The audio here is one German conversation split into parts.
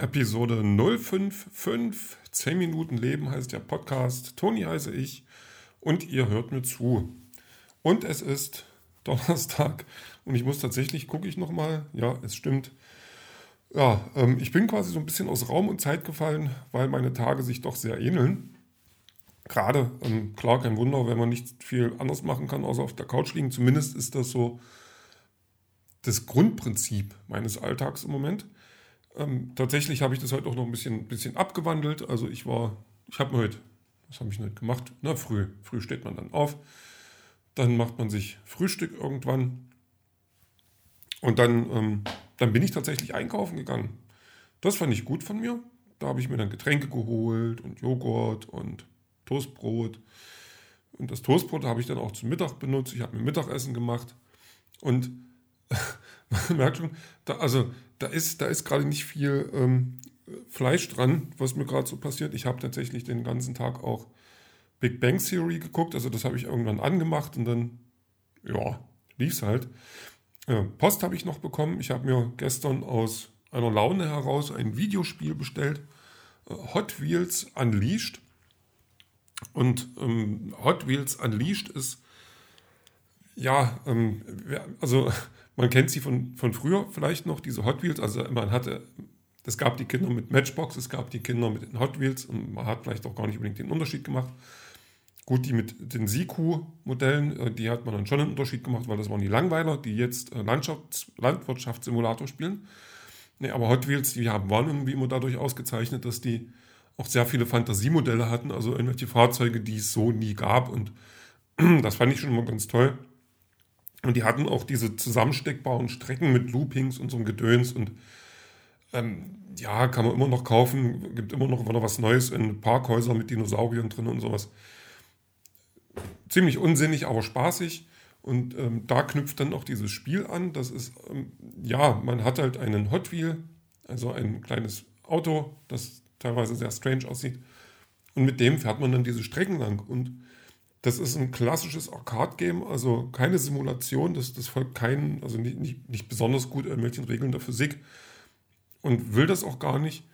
Episode 055, 10 Minuten Leben heißt der Podcast. Toni heiße ich und ihr hört mir zu. Und es ist Donnerstag und ich muss tatsächlich, gucke ich nochmal, ja, es stimmt. Ja, ähm, ich bin quasi so ein bisschen aus Raum und Zeit gefallen, weil meine Tage sich doch sehr ähneln. Gerade, ähm, klar, kein Wunder, wenn man nicht viel anders machen kann, außer auf der Couch liegen. Zumindest ist das so das Grundprinzip meines Alltags im Moment. Ähm, tatsächlich habe ich das heute auch noch ein bisschen, bisschen abgewandelt. Also ich war, ich habe mir heute, was habe ich heute gemacht? Na, früh. Früh steht man dann auf. Dann macht man sich Frühstück irgendwann. Und dann, ähm, dann bin ich tatsächlich einkaufen gegangen. Das fand ich gut von mir. Da habe ich mir dann Getränke geholt und Joghurt und Toastbrot. Und das Toastbrot habe ich dann auch zum Mittag benutzt. Ich habe mir Mittagessen gemacht. Und man merkt schon, da, also da ist, da ist gerade nicht viel ähm, Fleisch dran, was mir gerade so passiert. Ich habe tatsächlich den ganzen Tag auch Big Bang Theory geguckt. Also das habe ich irgendwann angemacht und dann, ja, lief es halt. Äh, Post habe ich noch bekommen. Ich habe mir gestern aus einer Laune heraus ein Videospiel bestellt. Äh, Hot Wheels Unleashed. Und ähm, Hot Wheels Unleashed ist, ja, ähm, also man kennt sie von, von früher vielleicht noch, diese Hot Wheels. Also man hatte, es gab die Kinder mit Matchbox, es gab die Kinder mit den Hot Wheels und man hat vielleicht auch gar nicht unbedingt den Unterschied gemacht. Gut, die mit den Siku-Modellen, äh, die hat man dann schon einen Unterschied gemacht, weil das waren die Langweiler, die jetzt äh, Landschafts-, Landwirtschaftssimulator spielen. Nee, aber Hot Wheels, die haben, waren irgendwie immer dadurch ausgezeichnet, dass die auch sehr viele Fantasiemodelle hatten, also irgendwelche Fahrzeuge, die es so nie gab. Und das fand ich schon immer ganz toll. Und die hatten auch diese zusammensteckbaren Strecken mit Loopings und so einem Gedöns. Und ähm, ja, kann man immer noch kaufen. Gibt immer noch, noch was Neues in Parkhäusern mit Dinosauriern drin und sowas. Ziemlich unsinnig, aber spaßig. Und ähm, da knüpft dann auch dieses Spiel an. Das ist, ähm, ja, man hat halt einen Hot Wheel, also ein kleines Auto, das teilweise sehr strange aussieht. Und mit dem fährt man dann diese Strecken lang. Und das ist ein klassisches Arcade-Game, also keine Simulation, das, das folgt keinen, also nicht, nicht, nicht besonders gut irgendwelchen Regeln der Physik und will das auch gar nicht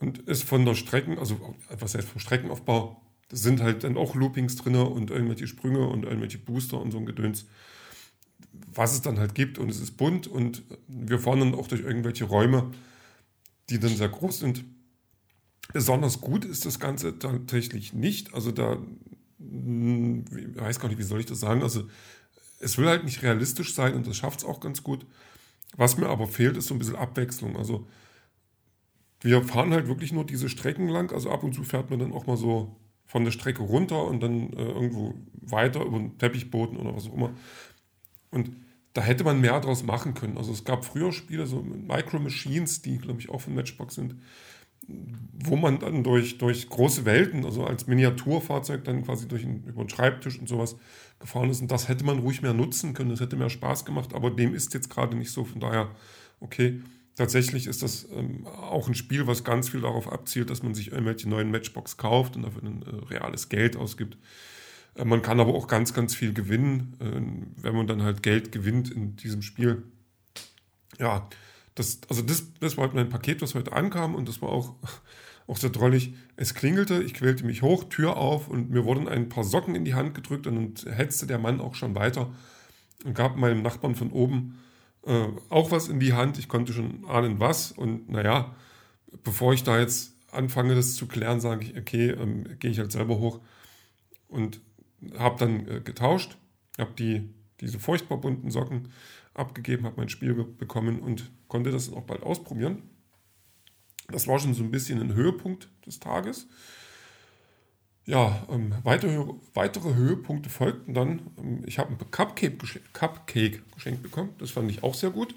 und ist von der Strecken, also was heißt vom Streckenaufbau, das sind halt dann auch Loopings drin und irgendwelche Sprünge und irgendwelche Booster und so ein Gedöns, was es dann halt gibt und es ist bunt und wir fahren dann auch durch irgendwelche Räume, die dann sehr groß sind. Besonders gut ist das Ganze tatsächlich nicht, also da ich weiß gar nicht, wie soll ich das sagen, also es will halt nicht realistisch sein und das schafft es auch ganz gut. Was mir aber fehlt, ist so ein bisschen Abwechslung. Also wir fahren halt wirklich nur diese Strecken lang, also ab und zu fährt man dann auch mal so von der Strecke runter und dann äh, irgendwo weiter über einen Teppichboden oder was auch immer. Und da hätte man mehr draus machen können. Also es gab früher Spiele, so Micro Machines, die glaube ich auch von Matchbox sind, wo man dann durch, durch große Welten, also als Miniaturfahrzeug dann quasi durch einen, über einen Schreibtisch und sowas gefahren ist. Und das hätte man ruhig mehr nutzen können, das hätte mehr Spaß gemacht, aber dem ist jetzt gerade nicht so. Von daher, okay, tatsächlich ist das ähm, auch ein Spiel, was ganz viel darauf abzielt, dass man sich irgendwelche neuen Matchbox kauft und dafür ein äh, reales Geld ausgibt. Äh, man kann aber auch ganz, ganz viel gewinnen, äh, wenn man dann halt Geld gewinnt in diesem Spiel. Ja, das, also das, das war halt mein Paket, was heute ankam und das war auch, auch sehr drollig. Es klingelte, ich quälte mich hoch, Tür auf und mir wurden ein paar Socken in die Hand gedrückt und dann hetzte der Mann auch schon weiter und gab meinem Nachbarn von oben äh, auch was in die Hand. Ich konnte schon ahnen, was und naja, bevor ich da jetzt anfange, das zu klären, sage ich, okay, ähm, gehe ich halt selber hoch und habe dann äh, getauscht, habe die, diese furchtbar bunten Socken abgegeben, habe mein Spiel bekommen und konnte das dann auch bald ausprobieren. Das war schon so ein bisschen ein Höhepunkt des Tages. Ja, ähm, weitere, weitere Höhepunkte folgten dann. Ähm, ich habe ein Cupcake, Cupcake geschenkt bekommen. Das fand ich auch sehr gut.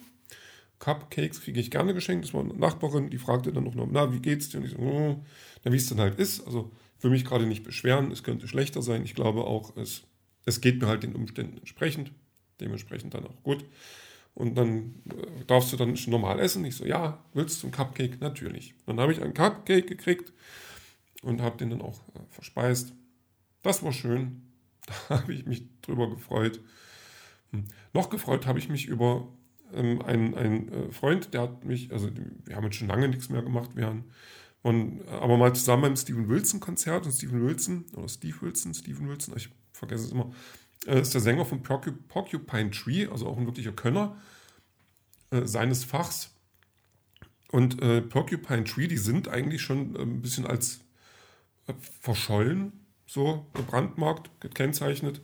Cupcakes kriege ich gerne geschenkt. Das war eine Nachbarin, die fragte dann noch, na, wie geht's dir? Und ich so, oh. na, wie es dann halt ist. Also, will mich gerade nicht beschweren. Es könnte schlechter sein. Ich glaube auch, es, es geht mir halt den Umständen entsprechend dementsprechend dann auch gut. Und dann äh, darfst du dann schon normal essen. Ich so, ja, willst du einen Cupcake? Natürlich. Dann habe ich einen Cupcake gekriegt und habe den dann auch äh, verspeist. Das war schön. Da habe ich mich drüber gefreut. Hm. Noch gefreut habe ich mich über ähm, ein, ein äh, Freund, der hat mich, also wir haben jetzt schon lange nichts mehr gemacht, wir haben und, aber mal zusammen beim Steven Wilson Konzert und Steven Wilson, oder Steve Wilson, Steven Wilson, ich vergesse es immer, äh, ist der Sänger von Porcupine Tree, also auch ein wirklicher Könner äh, seines Fachs. Und äh, Porcupine Tree, die sind eigentlich schon ein bisschen als äh, verschollen, so gebrandmarkt, gekennzeichnet.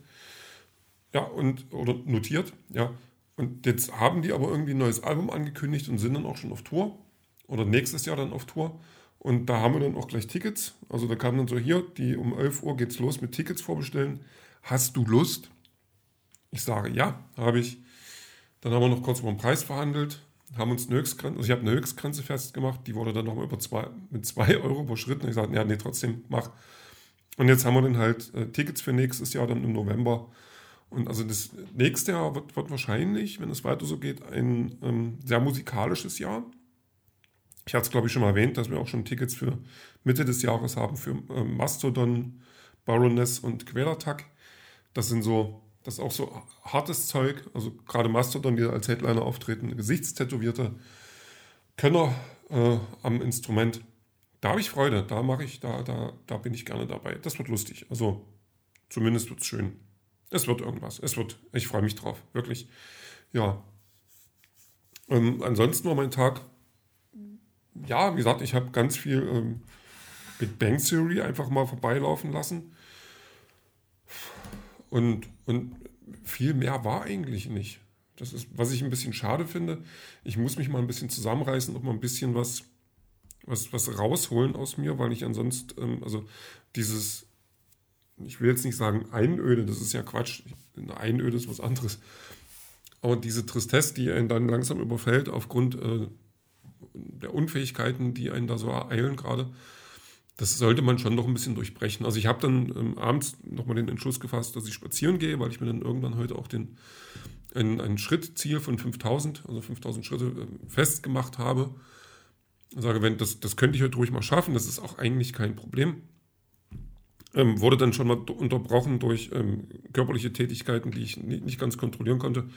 Ja, und, oder notiert, ja. Und jetzt haben die aber irgendwie ein neues Album angekündigt und sind dann auch schon auf Tour. Oder nächstes Jahr dann auf Tour. Und da haben wir dann auch gleich Tickets. Also da kam dann so, hier, die um 11 Uhr geht's los mit Tickets vorbestellen. Hast du Lust? Ich sage, ja, habe ich. Dann haben wir noch kurz über den Preis verhandelt, haben uns eine Höchstgrenze, also ich habe eine Höchstgrenze festgemacht, die wurde dann nochmal über zwei, mit 2 Euro überschritten. Ich sagte, ja, nee, trotzdem, mach. Und jetzt haben wir dann halt äh, Tickets für nächstes Jahr, dann im November. Und also das nächste Jahr wird, wird wahrscheinlich, wenn es weiter so geht, ein ähm, sehr musikalisches Jahr. Ich hatte es, glaube ich, schon mal erwähnt, dass wir auch schon Tickets für Mitte des Jahres haben für ähm, Mastodon, Baroness und Quälertag. Das sind so, das ist auch so hartes Zeug. Also gerade Mastodon, die als Headliner auftreten, Gesichtstätowierte Könner äh, am Instrument. Da habe ich Freude, da mache ich, da, da, da bin ich gerne dabei. Das wird lustig. Also zumindest wird es schön. Es wird irgendwas. Es wird, ich freue mich drauf, wirklich. Ja. Ähm, ansonsten war mein Tag ja, wie gesagt, ich habe ganz viel ähm, Big Bang Theory einfach mal vorbeilaufen lassen. Und, und viel mehr war eigentlich nicht. Das ist, was ich ein bisschen schade finde. Ich muss mich mal ein bisschen zusammenreißen und mal ein bisschen was, was, was rausholen aus mir, weil ich ansonsten, ähm, also dieses, ich will jetzt nicht sagen Einöde, das ist ja Quatsch. Eine Einöde ist was anderes. Aber diese Tristesse, die einen dann langsam überfällt aufgrund äh, der Unfähigkeiten, die einen da so ereilen gerade, das sollte man schon noch ein bisschen durchbrechen. Also ich habe dann ähm, abends nochmal den Entschluss gefasst, dass ich spazieren gehe, weil ich mir dann irgendwann heute auch den, ein, ein Schrittziel von 5000, also 5000 Schritte äh, festgemacht habe. Ich sage, wenn, das, das könnte ich heute ruhig mal schaffen, das ist auch eigentlich kein Problem. Ähm, wurde dann schon mal unterbrochen durch ähm, körperliche Tätigkeiten, die ich nicht, nicht ganz kontrollieren konnte.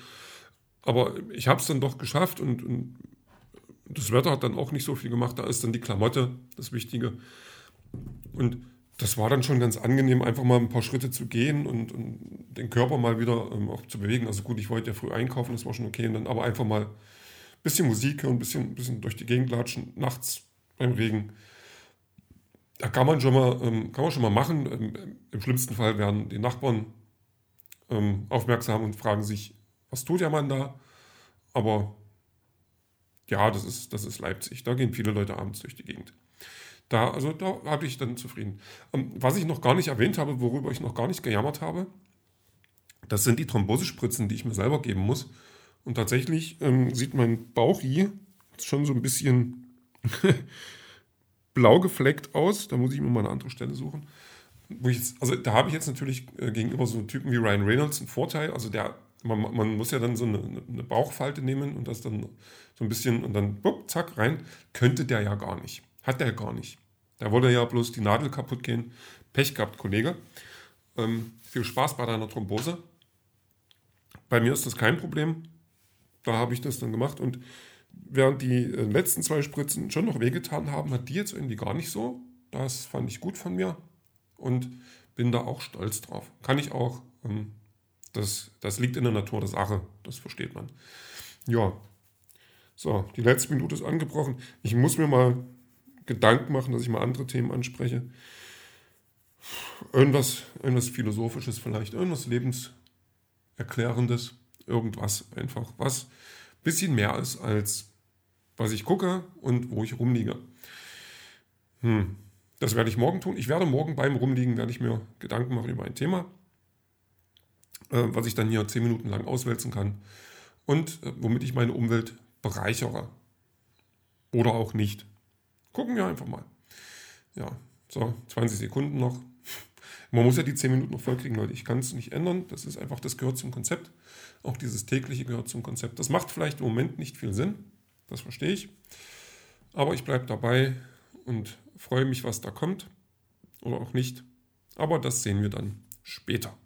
Aber ich habe es dann doch geschafft und, und das Wetter hat dann auch nicht so viel gemacht, da ist dann die Klamotte das Wichtige. Und das war dann schon ganz angenehm, einfach mal ein paar Schritte zu gehen und, und den Körper mal wieder ähm, auch zu bewegen. Also gut, ich wollte ja früh einkaufen, das war schon okay. Und dann aber einfach mal ein bisschen Musik hören, ein bisschen, bisschen durch die Gegend latschen, nachts beim Regen. Da kann man schon mal, ähm, kann man schon mal machen. Ähm, Im schlimmsten Fall werden die Nachbarn ähm, aufmerksam und fragen sich, was tut der Mann da? Aber ja, das ist, das ist Leipzig. Da gehen viele Leute abends durch die Gegend. Da, also da habe ich dann zufrieden. Ähm, was ich noch gar nicht erwähnt habe, worüber ich noch gar nicht gejammert habe, das sind die Thrombosespritzen, die ich mir selber geben muss. Und tatsächlich ähm, sieht mein Bauch hier schon so ein bisschen blau gefleckt aus. Da muss ich mir mal eine andere Stelle suchen. Jetzt, also da habe ich jetzt natürlich äh, gegenüber so Typen wie Ryan Reynolds einen Vorteil. Also der man, man, muss ja dann so eine, eine, Bauchfalte nehmen und das dann so ein bisschen und dann bupp, zack, rein. Könnte der ja gar nicht. Hat der gar nicht. Da wollte ja bloß die Nadel kaputt gehen. Pech gehabt, Kollege. Ähm, viel Spaß bei deiner Thrombose. Bei mir ist das kein Problem. Da habe ich das dann gemacht und während die äh, letzten zwei Spritzen schon noch wehgetan haben, hat die jetzt irgendwie gar nicht so. Das fand ich gut von mir und bin da auch stolz drauf. Kann ich auch ähm, das, das liegt in der Natur der Sache, das versteht man. Ja, so, die letzte Minute ist angebrochen. Ich muss mir mal Gedanken machen, dass ich mal andere Themen anspreche. Irgendwas, irgendwas Philosophisches vielleicht, irgendwas Lebenserklärendes, irgendwas einfach, was ein bisschen mehr ist als was ich gucke und wo ich rumliege. Hm. Das werde ich morgen tun. Ich werde morgen beim Rumliegen, werde ich mir Gedanken machen über ein Thema. Äh, was ich dann hier zehn Minuten lang auswälzen kann und äh, womit ich meine Umwelt bereichere. Oder auch nicht. Gucken wir einfach mal. Ja, so, 20 Sekunden noch. Man muss ja die 10 Minuten noch vollkriegen, Leute. Ich kann es nicht ändern. Das ist einfach, das gehört zum Konzept. Auch dieses tägliche gehört zum Konzept. Das macht vielleicht im Moment nicht viel Sinn. Das verstehe ich. Aber ich bleibe dabei und freue mich, was da kommt. Oder auch nicht. Aber das sehen wir dann später.